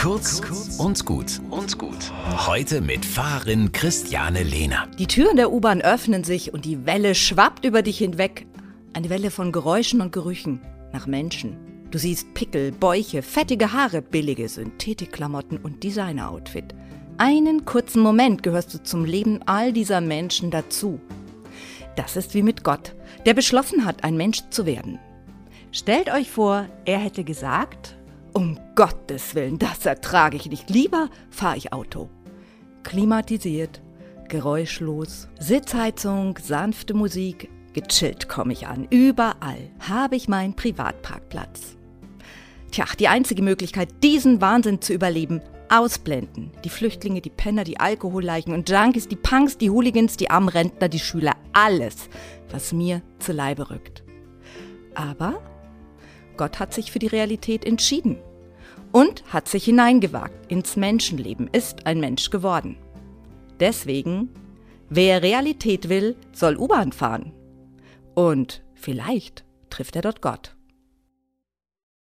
Kurz und gut und gut. Heute mit Fahrerin Christiane Lehner. Die Türen der U-Bahn öffnen sich und die Welle schwappt über dich hinweg. Eine Welle von Geräuschen und Gerüchen nach Menschen. Du siehst Pickel, Bäuche, fettige Haare, billige Synthetikklamotten und Designer-Outfit. Einen kurzen Moment gehörst du zum Leben all dieser Menschen dazu. Das ist wie mit Gott, der beschlossen hat, ein Mensch zu werden. Stellt euch vor, er hätte gesagt, um Gottes Willen, das ertrage ich nicht. Lieber fahre ich Auto. Klimatisiert, geräuschlos, Sitzheizung, sanfte Musik, gechillt komme ich an. Überall habe ich meinen Privatparkplatz. Tja, die einzige Möglichkeit, diesen Wahnsinn zu überleben, ausblenden. Die Flüchtlinge, die Penner, die Alkoholleichen und Junkies, die Punks, die Hooligans, die armen Rentner, die Schüler, alles, was mir zu Leibe rückt. Aber Gott hat sich für die Realität entschieden und hat sich hineingewagt ins Menschenleben, ist ein Mensch geworden. Deswegen, wer Realität will, soll U-Bahn fahren. Und vielleicht trifft er dort Gott.